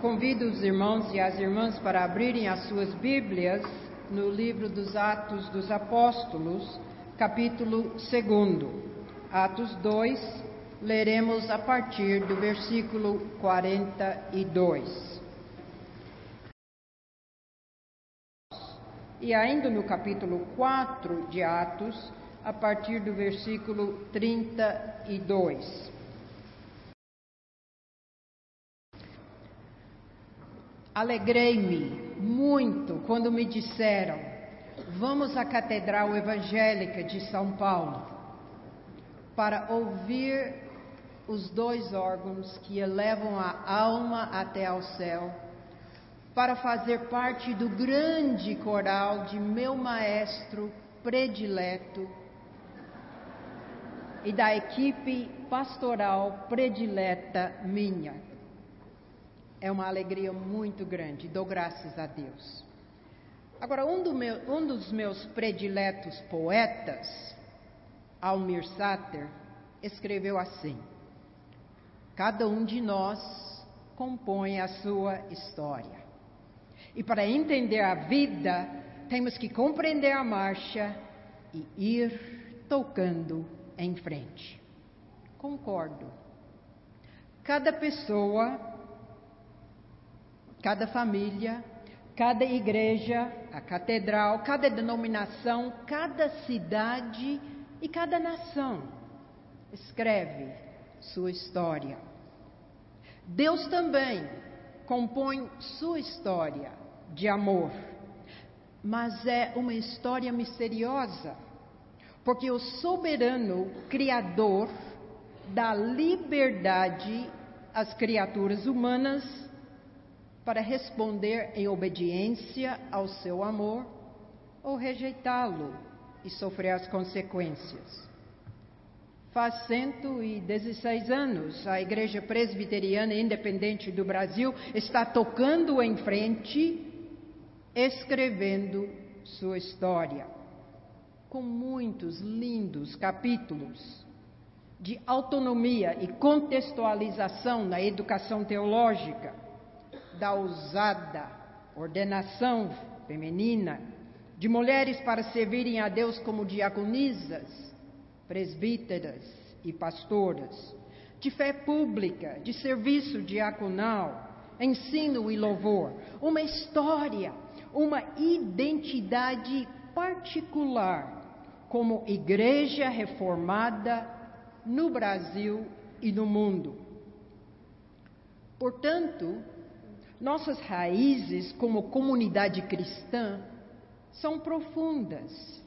Convido os irmãos e as irmãs para abrirem as suas Bíblias no livro dos Atos dos Apóstolos, capítulo 2. Atos 2, leremos a partir do versículo 42. E ainda no capítulo 4 de Atos, a partir do versículo 32. Alegrei-me muito quando me disseram: vamos à Catedral Evangélica de São Paulo para ouvir os dois órgãos que elevam a alma até ao céu, para fazer parte do grande coral de meu maestro predileto e da equipe pastoral predileta minha. É uma alegria muito grande, dou graças a Deus. Agora, um, do meu, um dos meus prediletos poetas, Almir Sater, escreveu assim: Cada um de nós compõe a sua história. E para entender a vida, temos que compreender a marcha e ir tocando em frente. Concordo. Cada pessoa cada família, cada igreja, a catedral, cada denominação, cada cidade e cada nação escreve sua história. Deus também compõe sua história de amor, mas é uma história misteriosa, porque o soberano Criador dá liberdade às criaturas humanas para responder em obediência ao seu amor ou rejeitá-lo e sofrer as consequências. Faz 116 anos, a Igreja Presbiteriana Independente do Brasil está tocando em frente, escrevendo sua história, com muitos lindos capítulos de autonomia e contextualização na educação teológica da ousada ordenação feminina de mulheres para servirem a Deus como diaconisas, presbíteras e pastoras, de fé pública, de serviço diaconal, ensino e louvor, uma história, uma identidade particular como igreja reformada no Brasil e no mundo. Portanto, nossas raízes como comunidade cristã são profundas.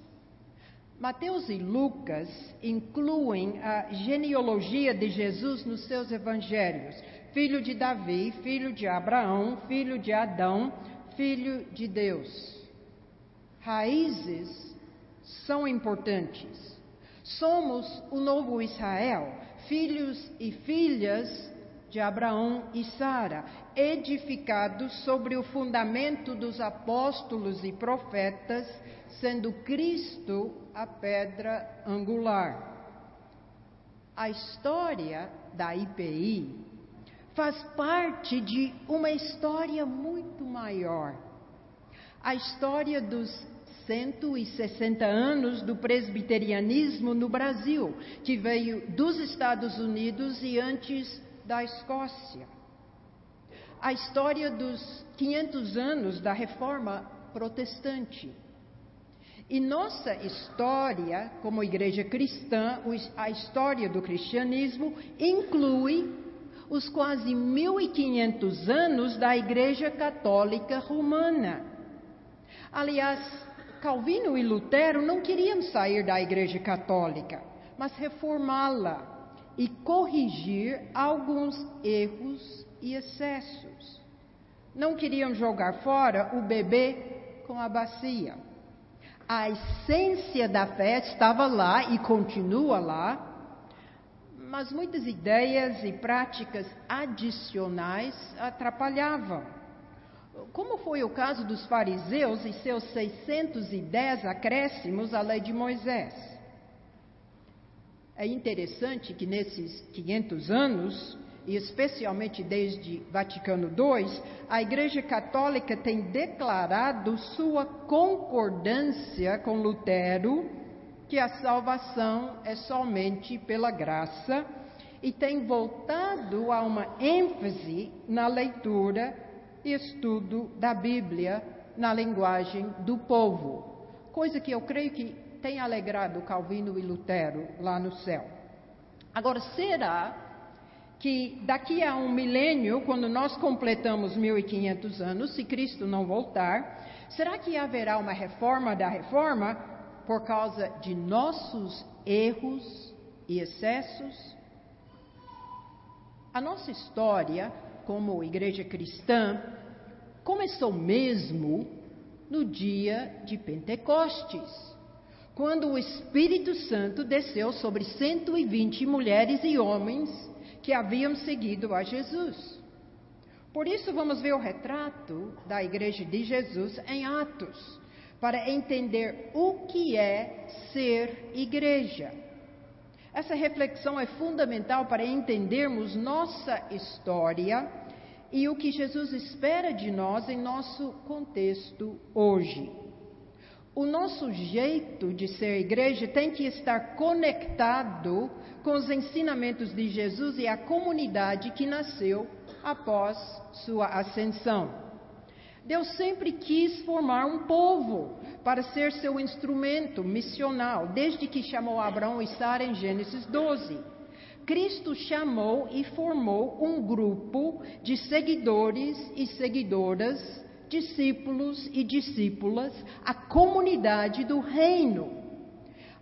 Mateus e Lucas incluem a genealogia de Jesus nos seus evangelhos: filho de Davi, filho de Abraão, filho de Adão, filho de Deus. Raízes são importantes. Somos o novo Israel, filhos e filhas de Abraão e Sara, edificados sobre o fundamento dos apóstolos e profetas, sendo Cristo a pedra angular. A história da IPI faz parte de uma história muito maior. A história dos 160 anos do presbiterianismo no Brasil, que veio dos Estados Unidos e antes da Escócia. A história dos 500 anos da reforma protestante. E nossa história, como igreja cristã, a história do cristianismo, inclui os quase 1500 anos da Igreja Católica Romana. Aliás, Calvino e Lutero não queriam sair da Igreja Católica, mas reformá-la e corrigir alguns erros e excessos. Não queriam jogar fora o bebê com a bacia. A essência da fé estava lá e continua lá, mas muitas ideias e práticas adicionais atrapalhavam. Como foi o caso dos fariseus e seus 610 acréscimos à lei de Moisés. É interessante que nesses 500 anos e especialmente desde Vaticano II, a Igreja Católica tem declarado sua concordância com Lutero que a salvação é somente pela graça e tem voltado a uma ênfase na leitura e estudo da Bíblia na linguagem do povo, coisa que eu creio que tem alegrado Calvino e Lutero lá no céu. Agora, será que daqui a um milênio, quando nós completamos 1500 anos, se Cristo não voltar, será que haverá uma reforma da reforma por causa de nossos erros e excessos? A nossa história, como igreja cristã, começou mesmo no dia de Pentecostes, quando o Espírito Santo desceu sobre 120 mulheres e homens que haviam seguido a Jesus. Por isso, vamos ver o retrato da igreja de Jesus em Atos, para entender o que é ser igreja. Essa reflexão é fundamental para entendermos nossa história e o que Jesus espera de nós em nosso contexto hoje. O nosso jeito de ser igreja tem que estar conectado com os ensinamentos de Jesus e a comunidade que nasceu após sua ascensão. Deus sempre quis formar um povo para ser seu instrumento missional, desde que chamou Abraão e Sara em Gênesis 12. Cristo chamou e formou um grupo de seguidores e seguidoras, discípulos e discípulas, a comunidade do reino.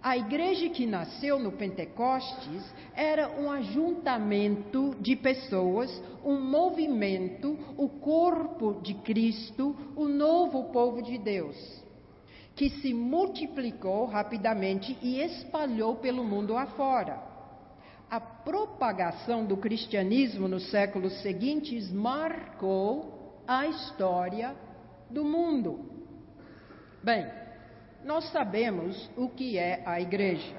A igreja que nasceu no Pentecostes era um ajuntamento de pessoas, um movimento, o corpo de Cristo, o novo povo de Deus, que se multiplicou rapidamente e espalhou pelo mundo afora. A propagação do cristianismo nos séculos seguintes marcou a história do mundo. Bem, nós sabemos o que é a igreja,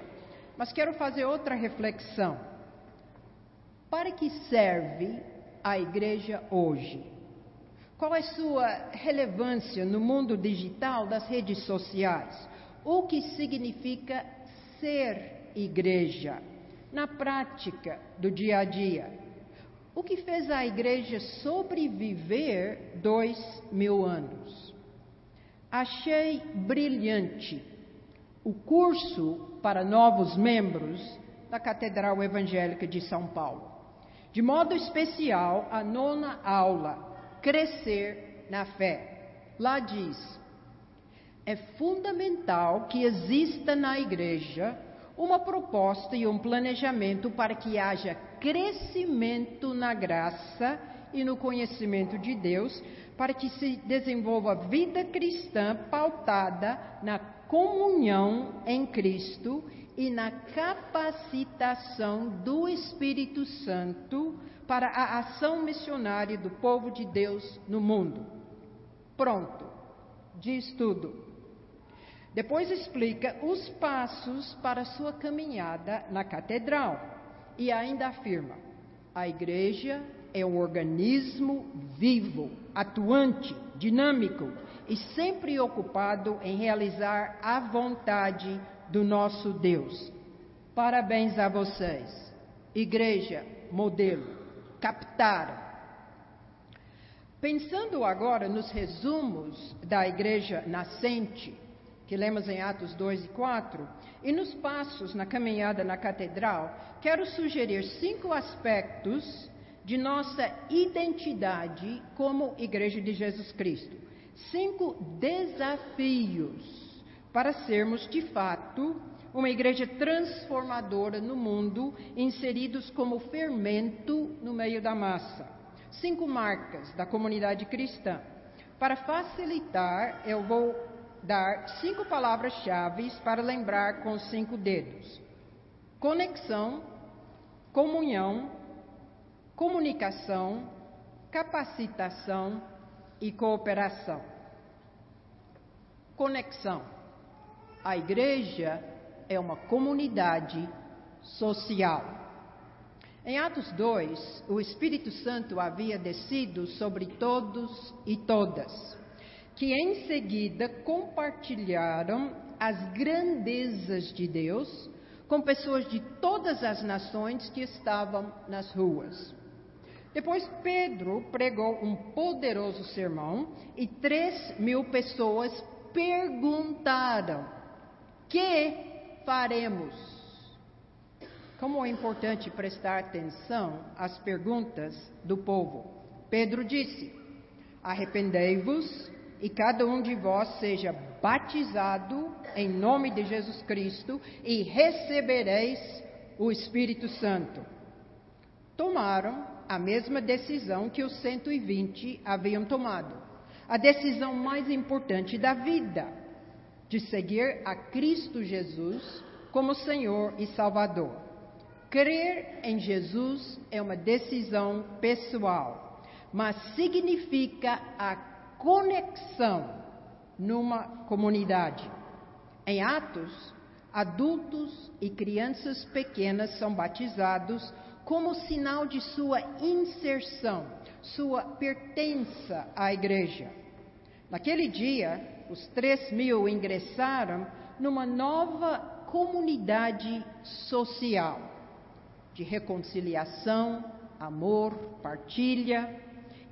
mas quero fazer outra reflexão. Para que serve a igreja hoje? Qual é sua relevância no mundo digital das redes sociais? O que significa ser igreja na prática do dia a dia? O que fez a igreja sobreviver dois mil anos? Achei brilhante o curso para novos membros da Catedral Evangélica de São Paulo. De modo especial, a nona aula, Crescer na Fé. Lá diz: é fundamental que exista na igreja uma proposta e um planejamento para que haja crescimento na graça e no conhecimento de Deus, para que se desenvolva vida cristã pautada na comunhão em Cristo e na capacitação do Espírito Santo para a ação missionária do povo de Deus no mundo. Pronto, diz tudo. Depois explica os passos para sua caminhada na catedral e ainda afirma: a igreja é um organismo vivo, atuante, dinâmico e sempre ocupado em realizar a vontade do nosso Deus. Parabéns a vocês, igreja modelo, captaram. Pensando agora nos resumos da igreja nascente, que lemos em Atos 2 e 4, e nos passos na caminhada na catedral, quero sugerir cinco aspectos de nossa identidade como Igreja de Jesus Cristo. Cinco desafios para sermos de fato uma igreja transformadora no mundo, inseridos como fermento no meio da massa. Cinco marcas da comunidade cristã. Para facilitar, eu vou dar cinco palavras-chave para lembrar com cinco dedos: conexão, comunhão, comunicação, capacitação e cooperação. Conexão. A igreja é uma comunidade social. Em Atos 2, o Espírito Santo havia descido sobre todos e todas, que em seguida compartilharam as grandezas de Deus com pessoas de todas as nações que estavam nas ruas. Depois Pedro pregou um poderoso sermão e três mil pessoas perguntaram: Que faremos? Como é importante prestar atenção às perguntas do povo. Pedro disse: Arrependei-vos e cada um de vós seja batizado em nome de Jesus Cristo e recebereis o Espírito Santo. Tomaram a mesma decisão que os 120 haviam tomado. A decisão mais importante da vida, de seguir a Cristo Jesus como Senhor e Salvador. Crer em Jesus é uma decisão pessoal, mas significa a conexão numa comunidade. Em Atos, adultos e crianças pequenas são batizados como sinal de sua inserção, sua pertença à igreja. Naquele dia, os três mil ingressaram numa nova comunidade social de reconciliação, amor, partilha,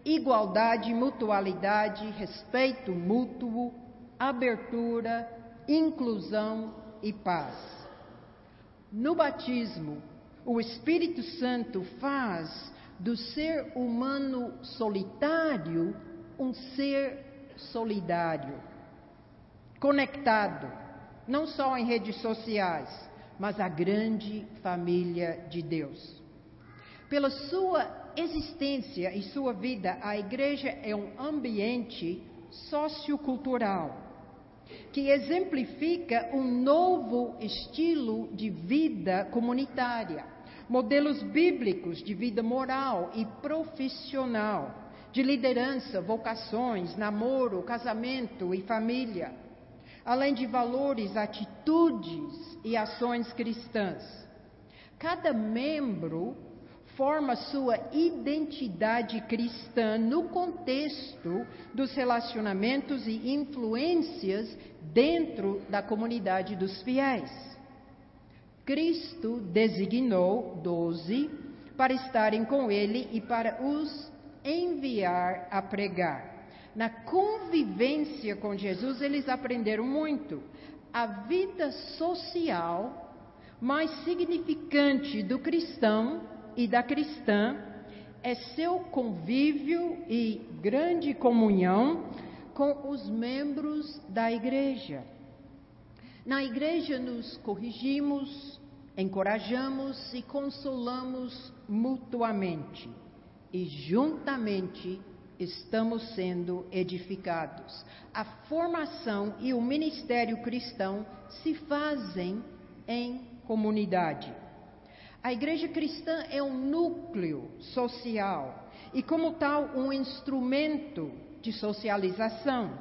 igualdade, mutualidade, respeito mútuo, abertura, inclusão e paz. No batismo, o Espírito Santo faz do ser humano solitário um ser solidário, conectado, não só em redes sociais, mas a grande família de Deus. Pela sua existência e sua vida, a igreja é um ambiente sociocultural que exemplifica um novo estilo de vida comunitária, modelos bíblicos de vida moral e profissional, de liderança, vocações, namoro, casamento e família, além de valores, atitudes e ações cristãs. Cada membro forma sua identidade cristã no contexto dos relacionamentos e influências dentro da comunidade dos fiéis. Cristo designou doze para estarem com ele e para os enviar a pregar. Na convivência com Jesus, eles aprenderam muito. A vida social mais significante do cristão e da cristã é seu convívio e grande comunhão com os membros da igreja. Na igreja nos corrigimos, encorajamos e consolamos mutuamente e juntamente estamos sendo edificados. A formação e o ministério cristão se fazem em comunidade. A igreja cristã é um núcleo social e, como tal, um instrumento de socialização.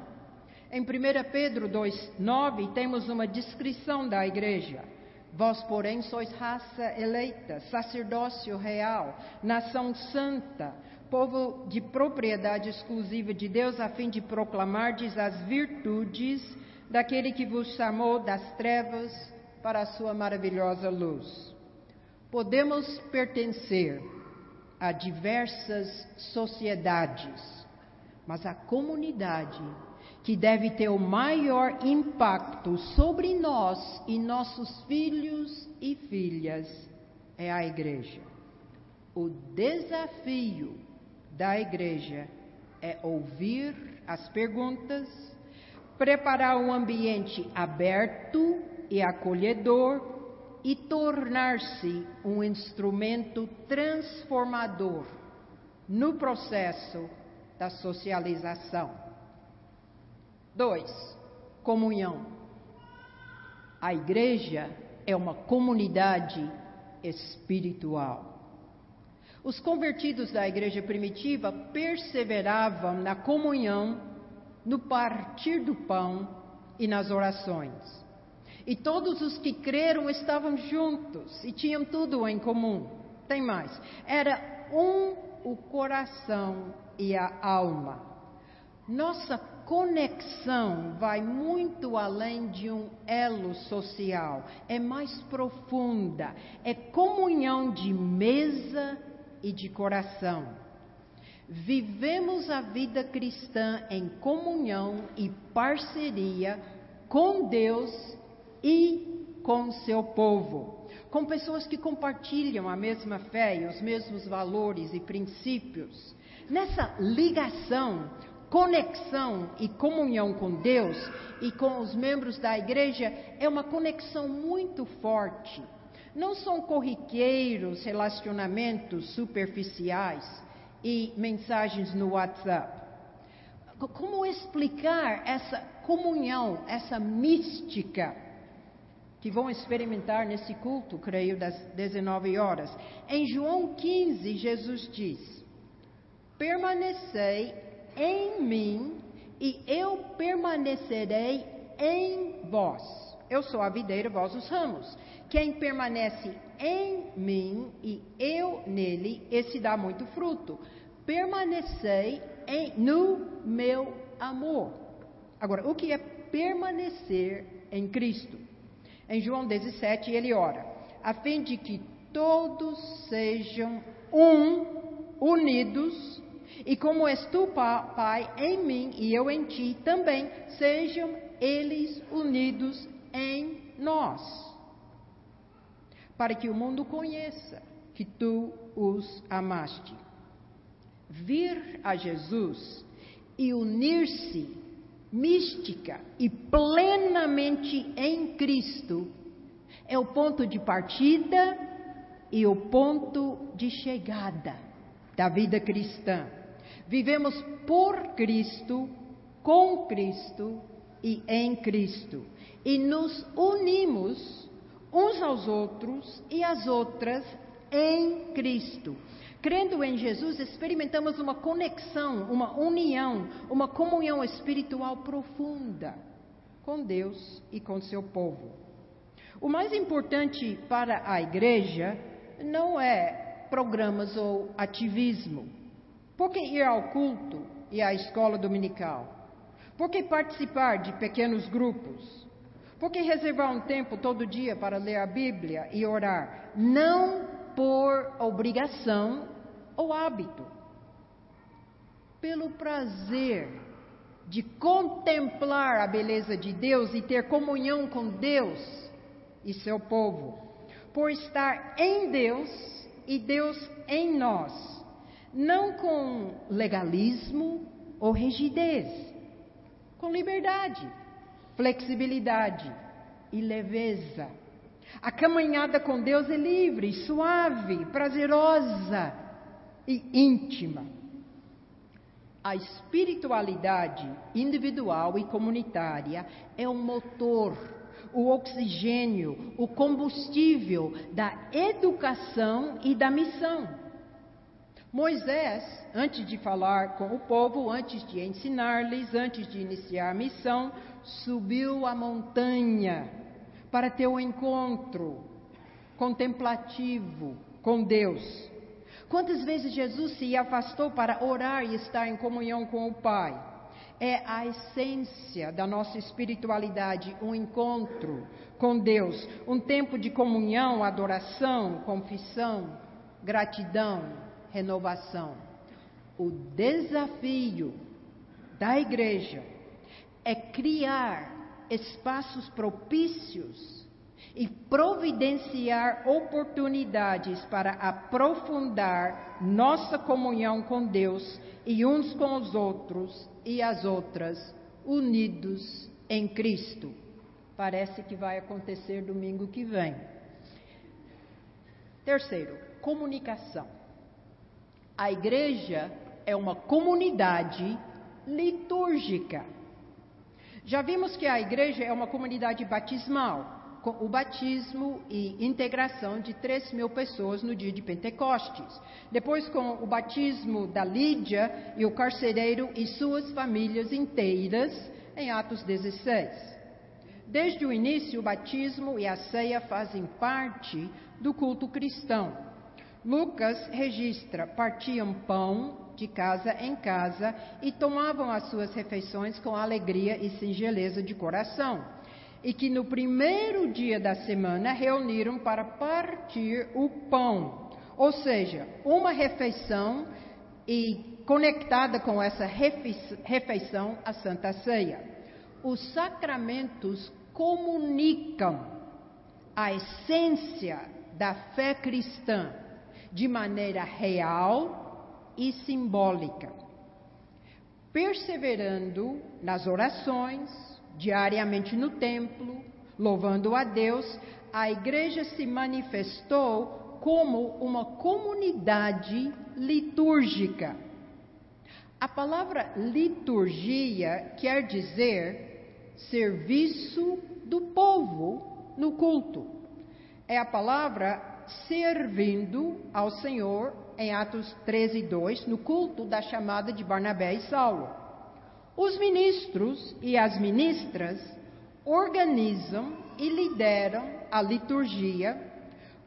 Em 1 Pedro 2,9 temos uma descrição da igreja. Vós, porém, sois raça eleita, sacerdócio real, nação santa, povo de propriedade exclusiva de Deus, a fim de proclamardes as virtudes daquele que vos chamou das trevas para a sua maravilhosa luz. Podemos pertencer a diversas sociedades, mas a comunidade que deve ter o maior impacto sobre nós e nossos filhos e filhas é a igreja. O desafio da igreja é ouvir as perguntas, preparar um ambiente aberto e acolhedor e tornar-se um instrumento transformador no processo da socialização. Dois, comunhão. A igreja é uma comunidade espiritual. Os convertidos da igreja primitiva perseveravam na comunhão, no partir do pão e nas orações. E todos os que creram estavam juntos e tinham tudo em comum: Tem mais. Era um o coração e a alma. Nossa conexão vai muito além de um elo social, é mais profunda, é comunhão de mesa e de coração. Vivemos a vida cristã em comunhão e parceria com Deus e com seu povo, com pessoas que compartilham a mesma fé e os mesmos valores e princípios. Nessa ligação, conexão e comunhão com Deus e com os membros da igreja é uma conexão muito forte. Não são corriqueiros relacionamentos superficiais e mensagens no WhatsApp. Como explicar essa comunhão, essa mística que vão experimentar nesse culto, creio, das 19 horas? Em João 15, Jesus diz: Permanecei em mim e eu permanecerei em vós. Eu sou a videira, vós os ramos. Quem permanece em mim e eu nele, esse dá muito fruto. Permanecei em, no meu amor. Agora, o que é permanecer em Cristo? Em João 17, ele ora, a fim de que todos sejam um, unidos, e como és tu, Pai, em mim e eu em ti, também sejam eles unidos em nós, para que o mundo conheça que tu os amaste. Vir a Jesus e unir-se mística e plenamente em Cristo é o ponto de partida e o ponto de chegada da vida cristã. Vivemos por Cristo, com Cristo e em Cristo. E nos unimos uns aos outros e às outras em Cristo. Crendo em Jesus, experimentamos uma conexão, uma união, uma comunhão espiritual profunda com Deus e com seu povo. O mais importante para a igreja não é programas ou ativismo. Por que ir ao culto e à escola dominical? Por que participar de pequenos grupos? Por que reservar um tempo todo dia para ler a Bíblia e orar? Não por obrigação ou hábito. Pelo prazer de contemplar a beleza de Deus e ter comunhão com Deus e seu povo. Por estar em Deus e Deus em nós não com legalismo ou rigidez, com liberdade, flexibilidade e leveza. A caminhada com Deus é livre, suave, prazerosa e íntima. A espiritualidade individual e comunitária é o motor, o oxigênio, o combustível da educação e da missão. Moisés, antes de falar com o povo, antes de ensinar-lhes, antes de iniciar a missão, subiu a montanha para ter um encontro contemplativo com Deus. Quantas vezes Jesus se afastou para orar e estar em comunhão com o Pai? É a essência da nossa espiritualidade, um encontro com Deus, um tempo de comunhão, adoração, confissão, gratidão, renovação. O desafio da igreja é criar espaços propícios e providenciar oportunidades para aprofundar nossa comunhão com Deus e uns com os outros e as outras, unidos em Cristo. Parece que vai acontecer domingo que vem. Terceiro, comunicação. A igreja é uma comunidade litúrgica. Já vimos que a igreja é uma comunidade batismal, com o batismo e integração de 3 mil pessoas no dia de Pentecostes. Depois, com o batismo da Lídia e o carcereiro e suas famílias inteiras, em Atos 16. Desde o início, o batismo e a ceia fazem parte do culto cristão. Lucas registra: partiam pão de casa em casa e tomavam as suas refeições com alegria e singeleza de coração. E que no primeiro dia da semana reuniram para partir o pão, ou seja, uma refeição e conectada com essa refeição a Santa Ceia. Os sacramentos comunicam a essência da fé cristã de maneira real e simbólica. Perseverando nas orações, diariamente no templo, louvando a Deus, a igreja se manifestou como uma comunidade litúrgica. A palavra liturgia quer dizer serviço do povo no culto. É a palavra servindo ao Senhor em Atos 13, 2, no culto da chamada de Barnabé e Saulo. Os ministros e as ministras organizam e lideram a liturgia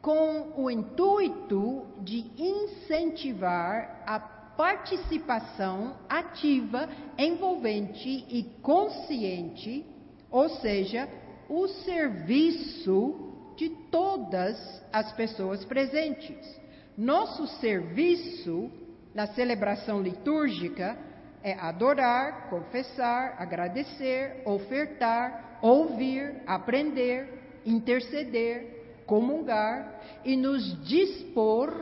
com o intuito de incentivar a participação ativa, envolvente e consciente, ou seja, o serviço de todas as pessoas presentes. Nosso serviço na celebração litúrgica é adorar, confessar, agradecer, ofertar, ouvir, aprender, interceder, comungar e nos dispor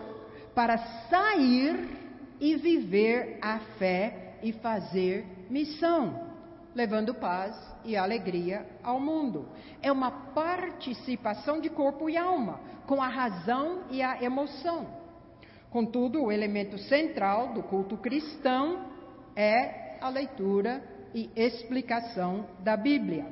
para sair e viver a fé e fazer missão, levando paz e alegria ao mundo. É uma participação de corpo e alma, com a razão e a emoção. Contudo, o elemento central do culto cristão é a leitura e explicação da Bíblia.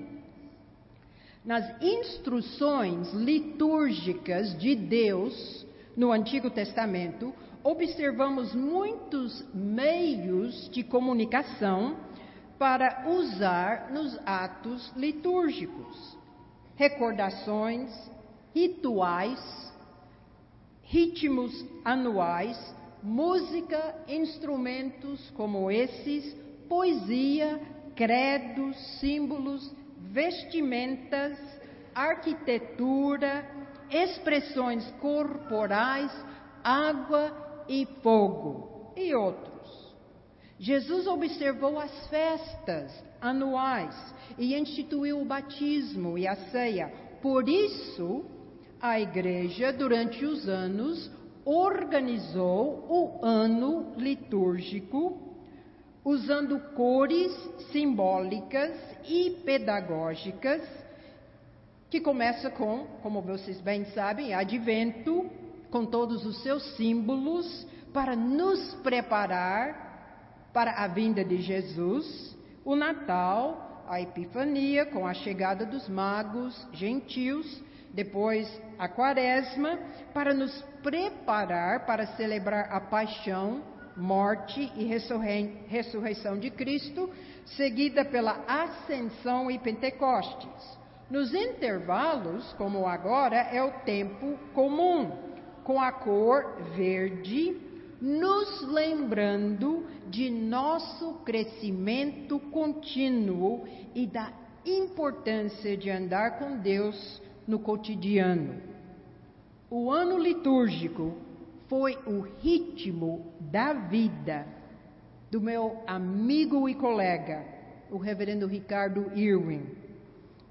Nas instruções litúrgicas de Deus no Antigo Testamento, observamos muitos meios de comunicação para usar nos atos litúrgicos. Recordações, rituais, ritmos anuais, música, instrumentos como esses, poesia, credos, símbolos, vestimentas, arquitetura, expressões corporais, água e fogo e outros. Jesus observou as festas anuais e instituiu o batismo e a ceia. Por isso, a igreja, durante os anos, organizou o ano litúrgico, usando cores simbólicas e pedagógicas, que começa com, como vocês bem sabem, advento, com todos os seus símbolos, para nos preparar para a vinda de Jesus, o Natal, a Epifania, com a chegada dos magos gentios, depois a Quaresma, para nos preparar para celebrar a paixão, morte e ressurreição de Cristo, seguida pela Ascensão e Pentecostes. Nos intervalos, como agora, é o tempo comum, com a cor verde nos lembrando de nosso crescimento contínuo e da importância de andar com Deus no cotidiano. O ano litúrgico foi o ritmo da vida do meu amigo e colega, o reverendo Ricardo Irwin,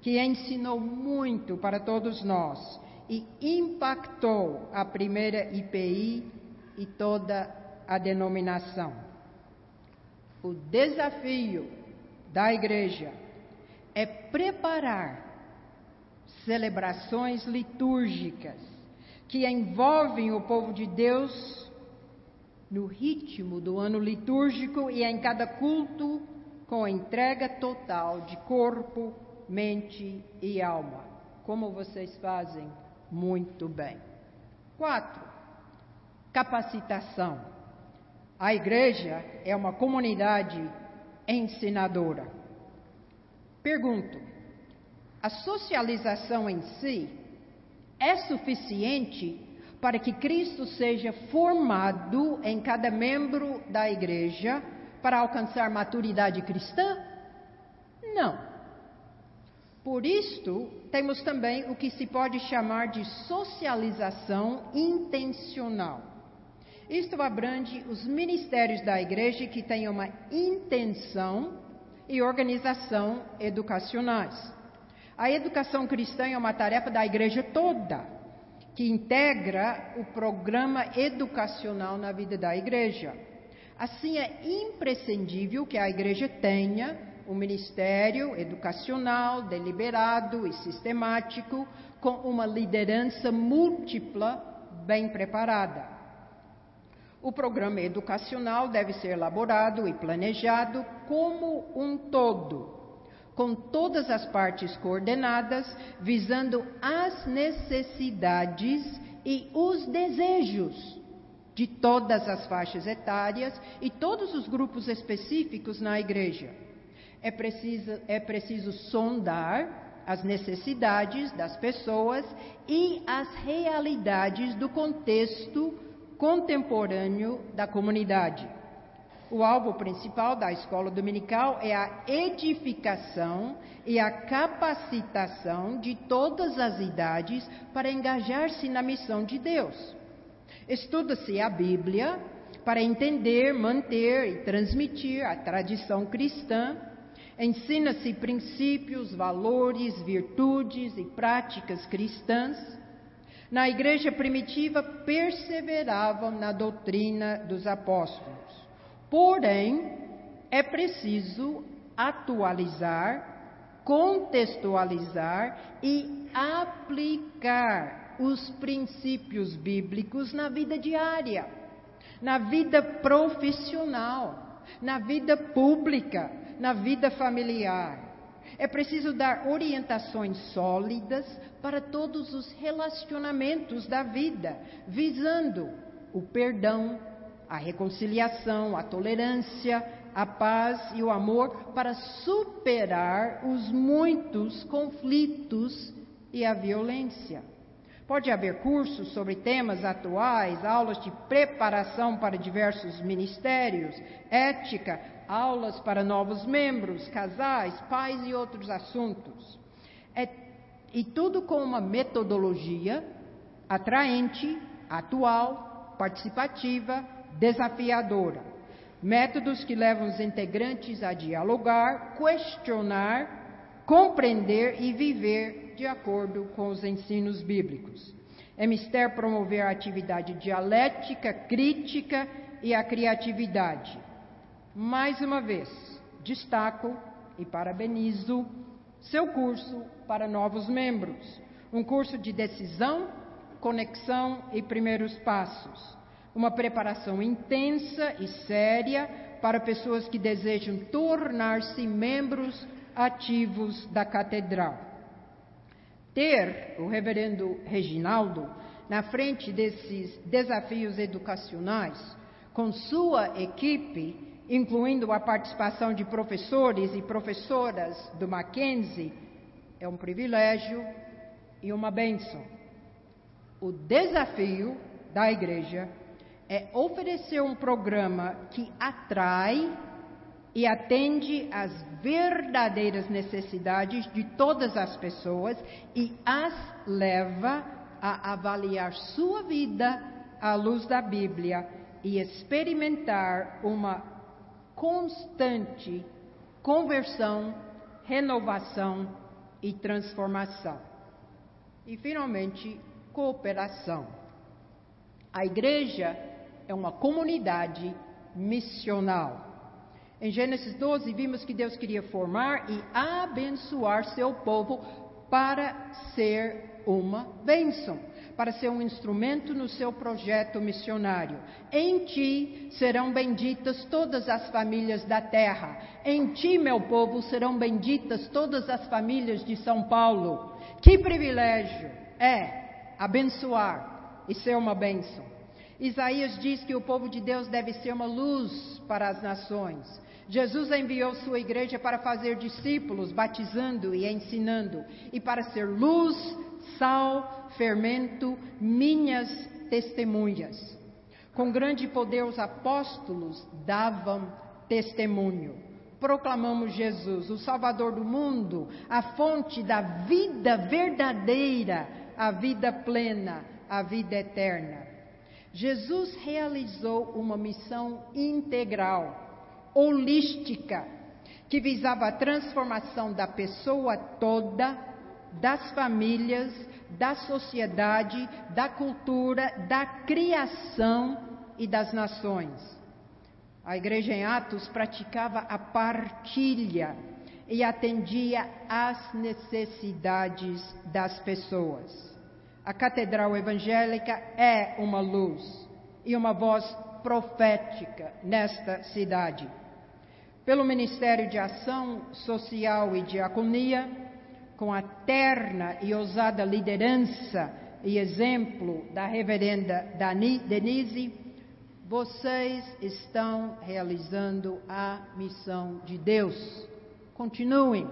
que ensinou muito para todos nós e impactou a primeira IPI e toda a denominação. O desafio da igreja é preparar celebrações litúrgicas que envolvem o povo de Deus no ritmo do ano litúrgico e em cada culto com entrega total de corpo, mente e alma, como vocês fazem muito bem. Quatro, capacitação. A igreja é uma comunidade ensinadora. Pergunto: a socialização em si é suficiente para que Cristo seja formado em cada membro da igreja para alcançar maturidade cristã? Não. Por isto, temos também o que se pode chamar de socialização intencional. Isto abrange os ministérios da igreja que têm uma intenção e organização educacionais. A educação cristã é uma tarefa da igreja toda, que integra o programa educacional na vida da igreja. Assim, é imprescindível que a igreja tenha um ministério educacional deliberado e sistemático, com uma liderança múltipla bem preparada. O programa educacional deve ser elaborado e planejado como um todo, com todas as partes coordenadas, visando as necessidades e os desejos de todas as faixas etárias e todos os grupos específicos na igreja. É preciso, é preciso sondar as necessidades das pessoas e as realidades do contexto contemporâneo da comunidade. O alvo principal da escola dominical é a edificação e a capacitação de todas as idades para engajar-se na missão de Deus. Estuda-se a Bíblia para entender, manter e transmitir a tradição cristã. Ensina-se princípios, valores, virtudes e práticas cristãs na igreja primitiva perseveravam na doutrina dos apóstolos. Porém, é preciso atualizar, contextualizar e aplicar os princípios bíblicos na vida diária, na vida profissional, na vida pública, na vida familiar. É preciso dar orientações sólidas para todos os relacionamentos da vida, visando o perdão, a reconciliação, a tolerância, a paz e o amor para superar os muitos conflitos e a violência. Pode haver cursos sobre temas atuais, aulas de preparação para diversos ministérios, ética, aulas para novos membros, casais, pais e outros assuntos. É, e tudo com uma metodologia atraente, atual, participativa, desafiadora. Métodos que levam os integrantes a dialogar, questionar, compreender e viver de acordo com os ensinos bíblicos. É mister promover a atividade dialética, crítica e a criatividade mais uma vez, destaco e parabenizo seu curso para novos membros. Um curso de decisão, conexão e primeiros passos. Uma preparação intensa e séria para pessoas que desejam tornar-se membros ativos da catedral. Ter o reverendo Reginaldo na frente desses desafios educacionais, com sua equipe, incluindo a participação de professores e professoras do Mackenzie, é um privilégio e uma bênção. O desafio da igreja é oferecer um programa que atrai e atende às verdadeiras necessidades de todas as pessoas e as leva a avaliar sua vida à luz da Bíblia e experimentar uma constante conversão, renovação e transformação. E, finalmente, cooperação. A igreja é uma comunidade missional. Em Gênesis 12, vimos que Deus queria formar e abençoar seu povo para ser uma bênção para ser um instrumento no seu projeto missionário. Em ti serão benditas todas as famílias da terra. Em ti, meu povo, serão benditas todas as famílias de São Paulo. Que privilégio é abençoar e ser uma bênção. Isaías diz que o povo de Deus deve ser uma luz para as nações. Jesus enviou sua igreja para fazer discípulos, batizando e ensinando, e para ser luz, sal, fermento, minhas testemunhas. Com grande poder, os apóstolos davam testemunho. Proclamamos Jesus, o Salvador do mundo, a fonte da vida verdadeira, a vida plena, a vida eterna. Jesus realizou uma missão integral, holística, que visava a transformação da pessoa toda, das famílias, da sociedade, da cultura, da criação e das nações. A igreja em Atos praticava a partilha e atendia às necessidades das pessoas. A catedral evangélica é uma luz e uma voz profética nesta cidade. Pelo Ministério de Ação Social e Diaconia, com a terna e ousada liderança e exemplo da reverenda Denise, vocês estão realizando a missão de Deus. Continuem.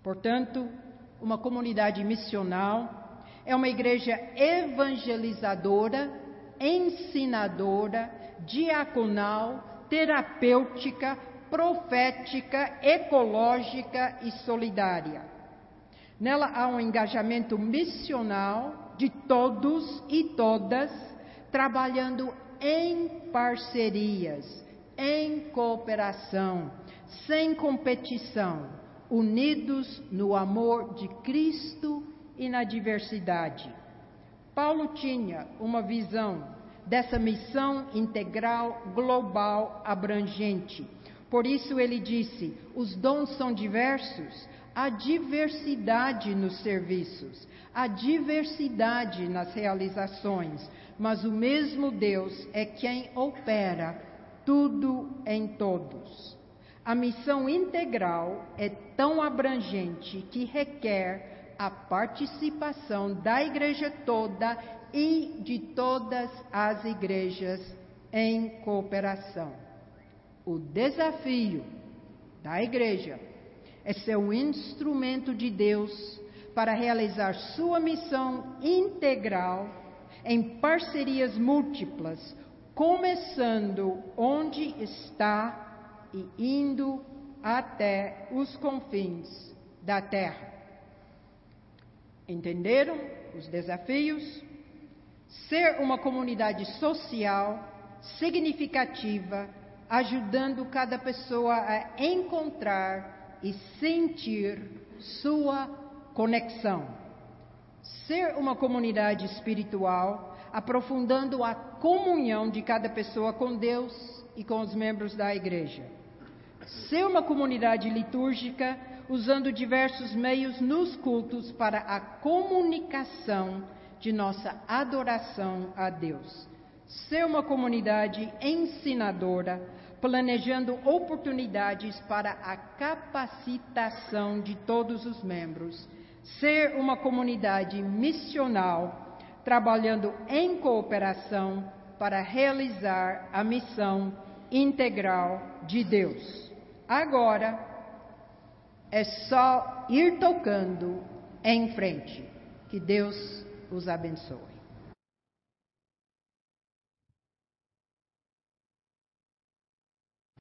Portanto, uma comunidade missional é uma igreja evangelizadora, ensinadora, diaconal, terapêutica, profética, ecológica e solidária. Nela há um engajamento missional de todos e todas, trabalhando em parcerias, em cooperação, sem competição, unidos no amor de Cristo e na diversidade. Paulo tinha uma visão dessa missão integral, global, abrangente por isso ele disse: os dons são diversos, há diversidade nos serviços, há diversidade nas realizações, mas o mesmo Deus é quem opera tudo em todos. A missão integral é tão abrangente que requer a participação da igreja toda e de todas as igrejas em cooperação. O desafio da igreja é ser um instrumento de Deus para realizar sua missão integral em parcerias múltiplas, começando onde está e indo até os confins da terra. Entenderam os desafios? Ser uma comunidade social significativa ajudando cada pessoa a encontrar e sentir sua conexão. Ser uma comunidade espiritual, aprofundando a comunhão de cada pessoa com Deus e com os membros da igreja. Ser uma comunidade litúrgica, usando diversos meios nos cultos para a comunicação de nossa adoração a Deus. Ser uma comunidade ensinadora, planejando oportunidades para a capacitação de todos os membros, ser uma comunidade missional, trabalhando em cooperação para realizar a missão integral de Deus. Agora é só ir tocando em frente. Que Deus os abençoe.